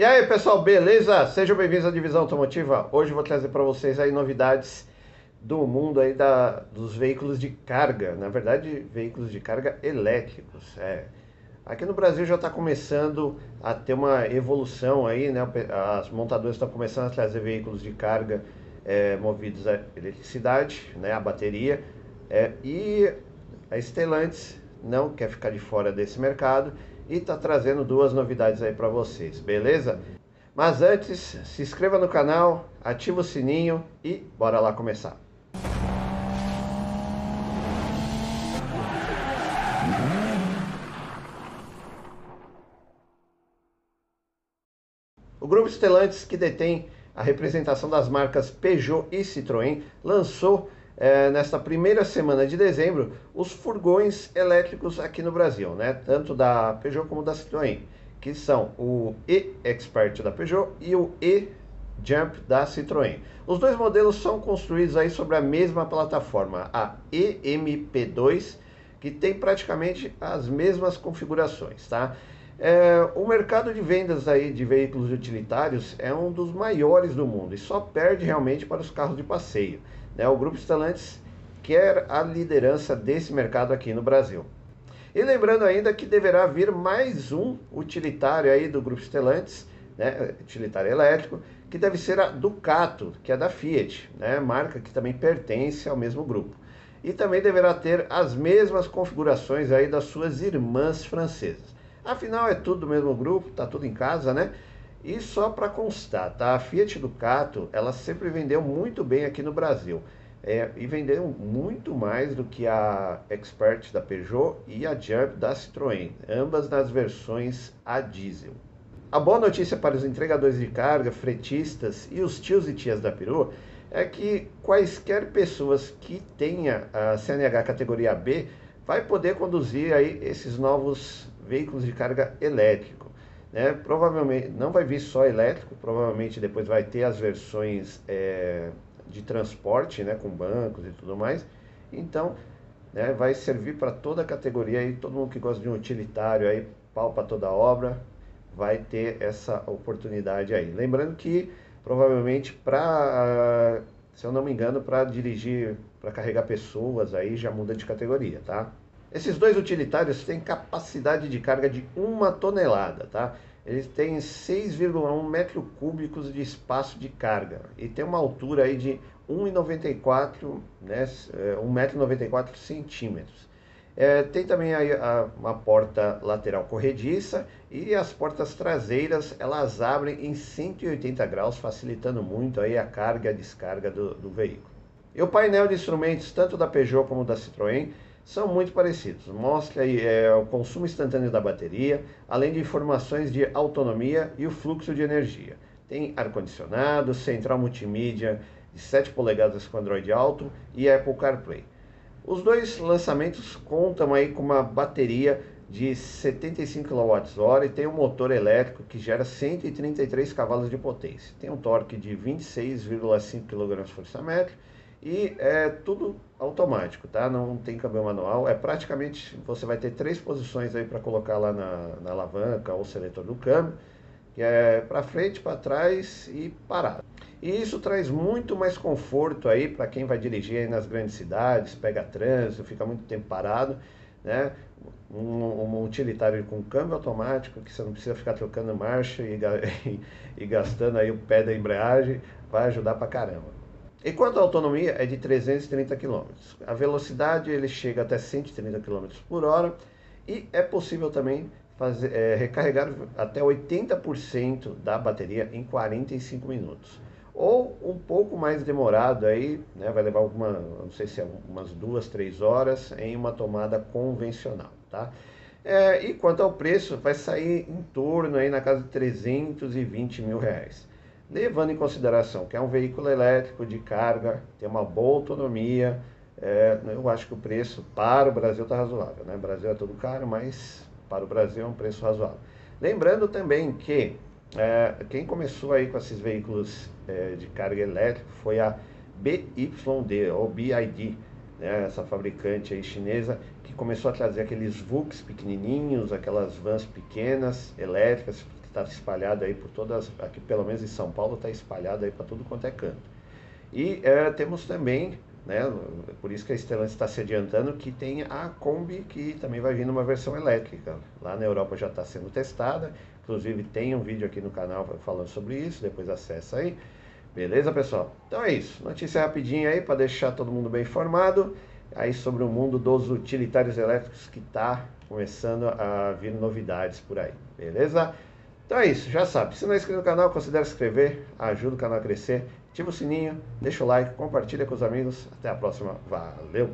E aí pessoal, beleza? Sejam bem-vindos à Divisão Automotiva. Hoje eu vou trazer para vocês aí novidades do mundo aí da, dos veículos de carga, na verdade veículos de carga elétricos. É. Aqui no Brasil já está começando a ter uma evolução aí, né? As montadoras estão começando a trazer veículos de carga é, movidos a eletricidade, né? A bateria. É, e a Stellantis não quer ficar de fora desse mercado e está trazendo duas novidades aí para vocês, beleza? Mas antes, se inscreva no canal, ativa o sininho e bora lá começar. O grupo Stellantis, que detém a representação das marcas Peugeot e Citroën, lançou é, nesta primeira semana de dezembro os furgões elétricos aqui no Brasil, né? tanto da Peugeot como da Citroën, que são o e-Expert da Peugeot e o e-Jump da Citroën. Os dois modelos são construídos aí sobre a mesma plataforma, a EMP2, que tem praticamente as mesmas configurações, tá? É, o mercado de vendas aí de veículos utilitários é um dos maiores do mundo e só perde realmente para os carros de passeio. Né? O Grupo Stellantis quer a liderança desse mercado aqui no Brasil. E lembrando ainda que deverá vir mais um utilitário aí do Grupo Stellantis, né, utilitário elétrico, que deve ser a Ducato, que é da Fiat, né, marca que também pertence ao mesmo grupo. E também deverá ter as mesmas configurações aí das suas irmãs francesas. Afinal, é tudo do mesmo grupo, tá tudo em casa, né? E só para constar, tá? A Fiat Ducato, ela sempre vendeu muito bem aqui no Brasil. É, e vendeu muito mais do que a Expert da Peugeot e a Jump da Citroën, ambas nas versões a diesel. A boa notícia para os entregadores de carga, fretistas e os tios e tias da Peru é que quaisquer pessoas que tenha a CNH categoria B vai poder conduzir aí esses novos veículos de carga elétrico. Né? Provavelmente não vai vir só elétrico, provavelmente depois vai ter as versões é, de transporte, né, com bancos e tudo mais. Então, né, vai servir para toda a categoria e todo mundo que gosta de um utilitário aí, pau para toda obra, vai ter essa oportunidade aí. Lembrando que provavelmente para, se eu não me engano, para dirigir, para carregar pessoas aí já muda de categoria, tá? Esses dois utilitários têm capacidade de carga de uma tonelada, tá? Eles têm 6,1 metros cúbicos de espaço de carga e tem uma altura aí de 1,94, né, 1,94 é, centímetros. É, tem também aí a, uma porta lateral corrediça e as portas traseiras elas abrem em 180 graus, facilitando muito aí a carga e a descarga do, do veículo. E o painel de instrumentos, tanto da Peugeot como da Citroën, são muito parecidos. Mostra é, o consumo instantâneo da bateria, além de informações de autonomia e o fluxo de energia. Tem ar-condicionado, central multimídia de 7 polegadas com Android Auto e Apple CarPlay. Os dois lançamentos contam aí com uma bateria de 75 kWh e tem um motor elétrico que gera 133 cavalos de potência. Tem um torque de 26,5 kgfm e é tudo automático, tá? Não tem câmbio manual. É praticamente você vai ter três posições aí para colocar lá na, na alavanca ou seletor do câmbio, que é para frente, para trás e parar. E isso traz muito mais conforto aí para quem vai dirigir nas grandes cidades, pega trânsito, fica muito tempo parado, né? Um, um utilitário com câmbio automático, que você não precisa ficar trocando marcha e, e, e gastando aí o pé da embreagem, vai ajudar para caramba. Enquanto a autonomia é de 330 km. A velocidade ele chega até 130 km por hora e é possível também fazer, é, recarregar até 80% da bateria em 45 minutos. Ou um pouco mais demorado aí, né, vai levar alguma, não sei se é umas duas, três horas em uma tomada convencional, tá? É, e quanto ao preço, vai sair em torno aí na casa de 320 mil reais levando em consideração que é um veículo elétrico de carga, tem uma boa autonomia, é, eu acho que o preço para o Brasil está razoável. Né? O Brasil é tudo caro, mas para o Brasil é um preço razoável. Lembrando também que é, quem começou aí com esses veículos é, de carga elétrica foi a BYD, ou BID, né? essa fabricante aí chinesa, que começou a trazer aqueles VUCs pequenininhos, aquelas vans pequenas, elétricas, está espalhado aí por todas, aqui pelo menos em São Paulo está espalhado aí para tudo quanto é canto. E é, temos também, né, por isso que a Stellantis está se adiantando, que tem a Kombi que também vai vir numa versão elétrica. Lá na Europa já está sendo testada, inclusive tem um vídeo aqui no canal falando sobre isso, depois acessa aí. Beleza, pessoal? Então é isso. Notícia rapidinha aí para deixar todo mundo bem informado aí sobre o mundo dos utilitários elétricos que está começando a vir novidades por aí, beleza? Então é isso, já sabe. Se não é inscrito no canal, considere se inscrever, ajuda o canal a crescer, ativa o sininho, deixa o like, compartilha com os amigos. Até a próxima, valeu!